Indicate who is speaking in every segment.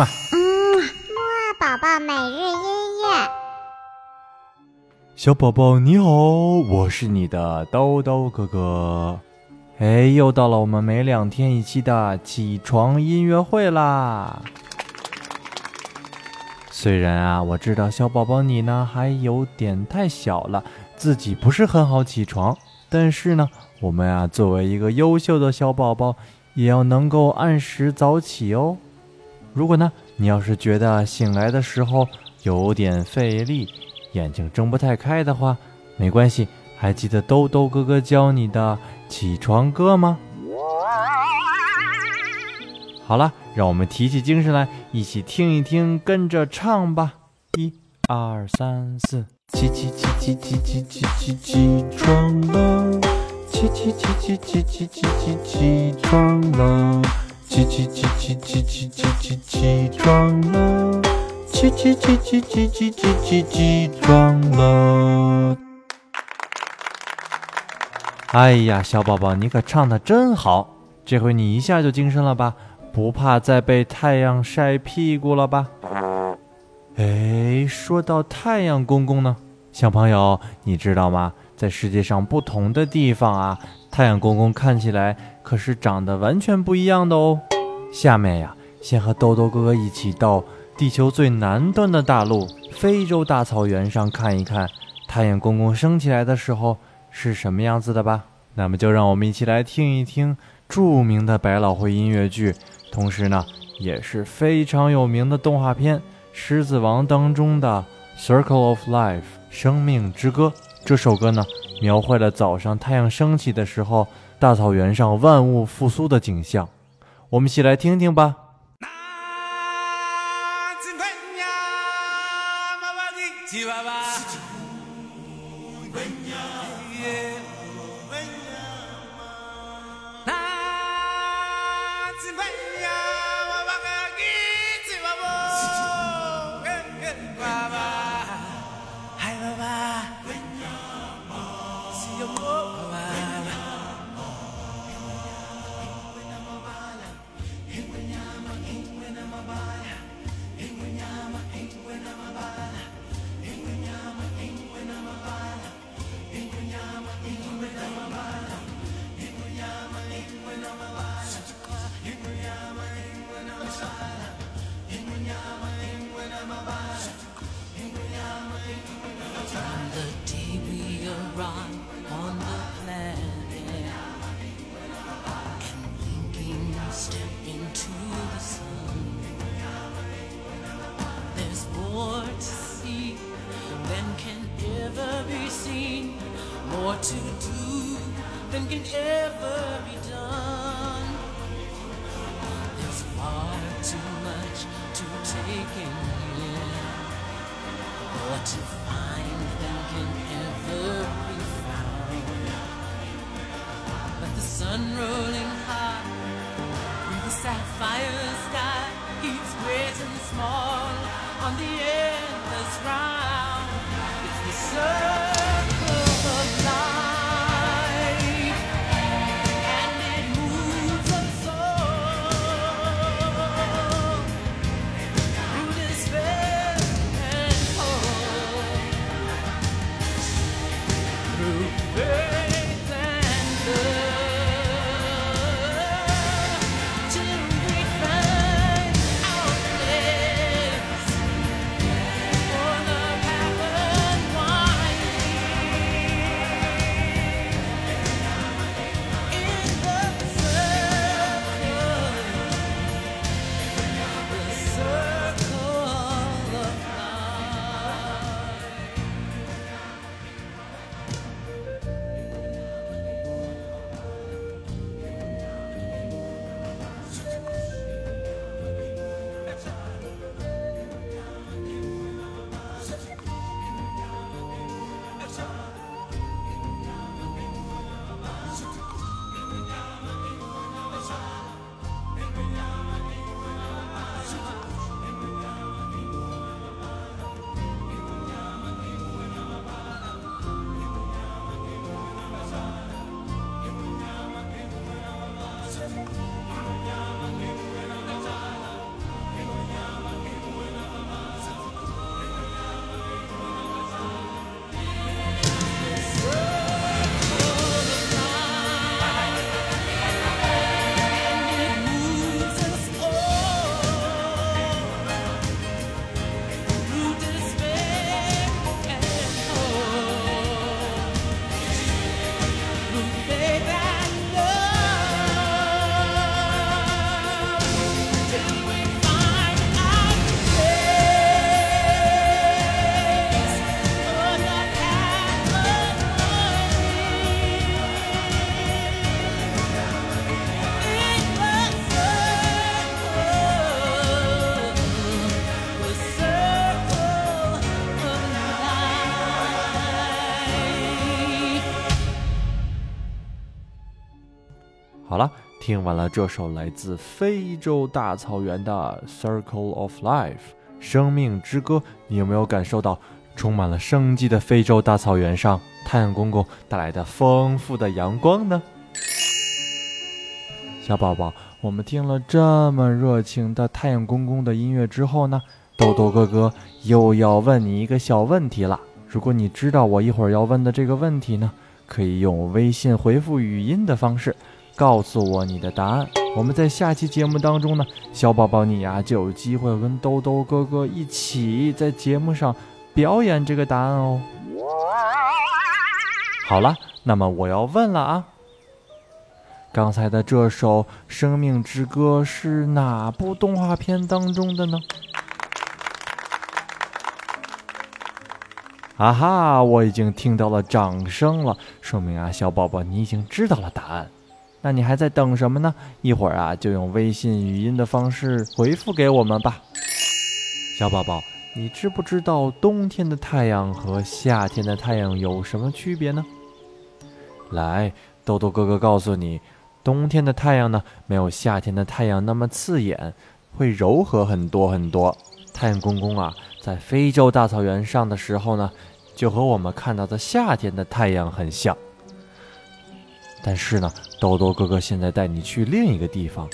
Speaker 1: 嘛。
Speaker 2: 嗯，木二宝宝每日音乐。
Speaker 1: 小宝宝你好，我是你的兜兜哥哥。哎，又到了我们每两天一期的起床音乐会啦。虽然啊，我知道小宝宝你呢还有点太小了，自己不是很好起床，但是呢，我们啊作为一个优秀的小宝宝，也要能够按时早起哦。如果呢，你要是觉得醒来的时候有点费力，眼睛睁不太开的话，没关系，还记得兜兜哥哥教你的起床歌吗？好了，让我们提起精神来，一起听一听，跟着唱吧！一、二、三、四，起起起起起起起起起床了！起起起起起起起起起床了！起起起起起起起起起床了！起起起起起起起起起床了！哎呀，小宝宝，你可唱的真好，这回你一下就精神了吧？不怕再被太阳晒屁股了吧？哎，说到太阳公公呢，小朋友，你知道吗？在世界上不同的地方啊，太阳公公看起来可是长得完全不一样的哦。下面呀，先和豆豆哥哥一起到地球最南端的大陆——非洲大草原上看一看，太阳公公升起来的时候是什么样子的吧。那么，就让我们一起来听一听著名的百老汇音乐剧，同时呢，也是非常有名的动画片《狮子王》当中的《Circle of Life》生命之歌。这首歌呢，描绘了早上太阳升起的时候，大草原上万物复苏的景象。我们一起来听听吧。
Speaker 3: amor. Sapphire sky keeps and small
Speaker 1: 听完了这首来自非洲大草原的《Circle of Life》生命之歌，你有没有感受到充满了生机的非洲大草原上太阳公公带来的丰富的阳光呢？小宝宝，我们听了这么热情的太阳公公的音乐之后呢，豆豆哥哥又要问你一个小问题了。如果你知道我一会儿要问的这个问题呢，可以用微信回复语音的方式告诉我你的答案。我们在下期节目当中呢，小宝宝你呀、就有机会跟兜兜哥哥一起在节目上表演这个答案哦。好了，那么我要问了啊。刚才的这首《生命之歌》是哪部动画片当中的呢？啊哈！我已经听到了掌声了，说明啊，小宝宝你已经知道了答案。那你还在等什么呢？一会儿啊，就用微信语音的方式回复给我们吧。小宝宝，你知不知道冬天的太阳和夏天的太阳有什么区别呢？来，豆豆哥哥告诉你，冬天的太阳呢，没有夏天的太阳那么刺眼，会柔和很多很多。太阳公公啊，在非洲大草原上的时候呢，就和我们看到的夏天的太阳很像。但是呢，豆豆哥哥现在带你去另一个地方，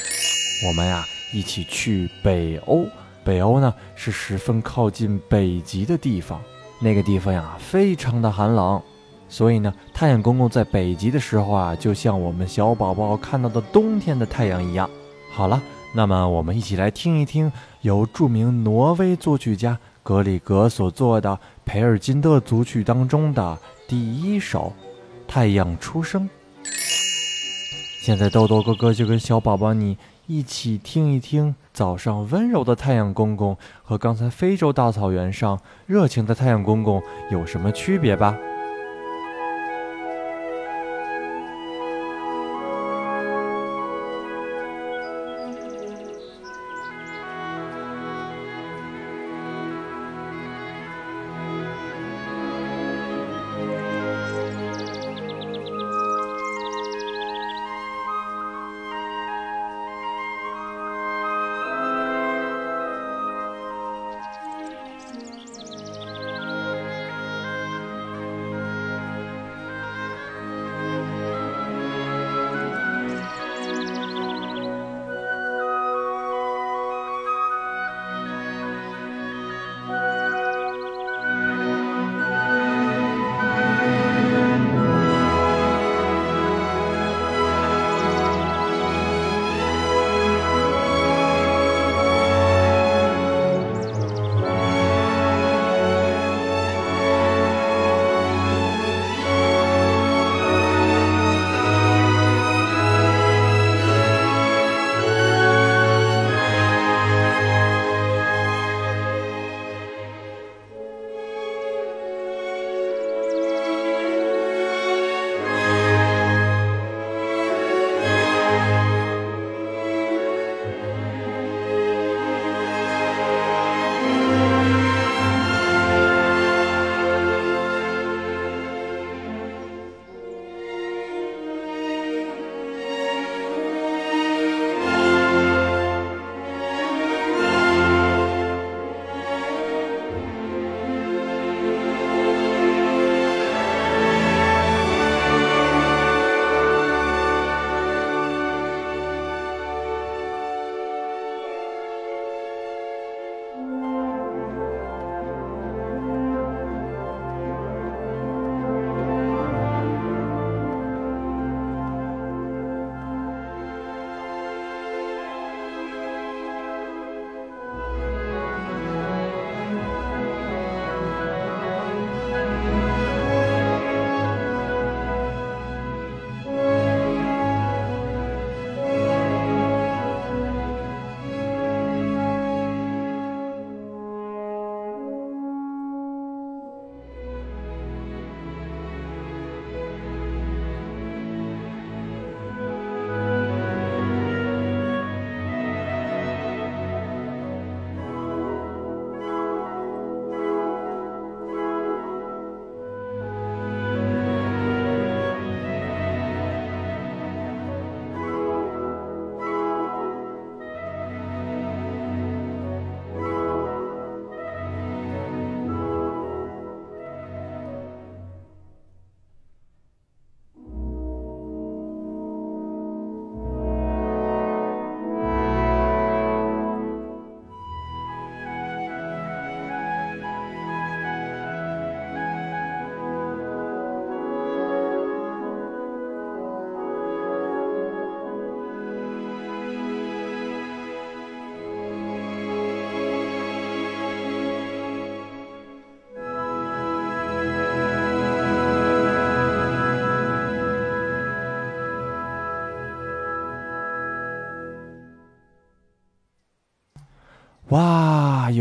Speaker 1: 我们呀一起去北欧。北欧呢是十分靠近北极的地方，那个地方呀非常的寒冷，所以呢，太阳公公在北极的时候啊，就像我们小宝宝看到的冬天的太阳一样。好了，那么我们一起来听一听由著名挪威作曲家格里格所作的《培尔金德组曲》当中的第一首《太阳出生》。现在豆豆哥哥就跟小宝宝你一起听一听早上温柔的太阳公公和刚才非洲大草原上热情的太阳公公有什么区别吧。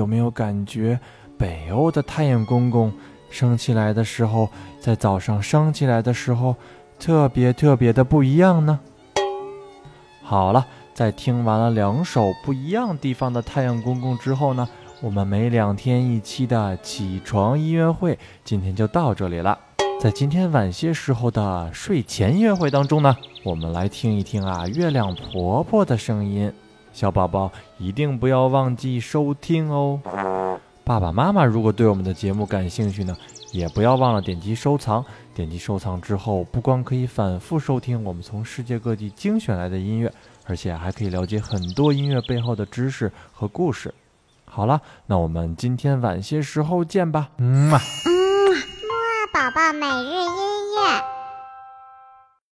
Speaker 1: 有没有感觉北欧的太阳公公升起来的时候，在早上升起来的时候，特别特别的不一样呢？好了，在听完了两首不一样地方的太阳公公之后呢，我们每两天一期的起床音乐会今天就到这里了。在今天晚些时候的睡前音乐会当中呢，我们来听一听啊月亮婆婆的声音。小宝宝一定不要忘记收听哦。爸爸妈妈如果对我们的节目感兴趣呢，也不要忘了点击收藏。点击收藏之后，不光可以反复收听我们从世界各地精选来的音乐，而且还可以了解很多音乐背后的知识和故事。好了，那我们今天晚些时候见吧。嗯嘛。
Speaker 2: 嗯，木啊宝宝每日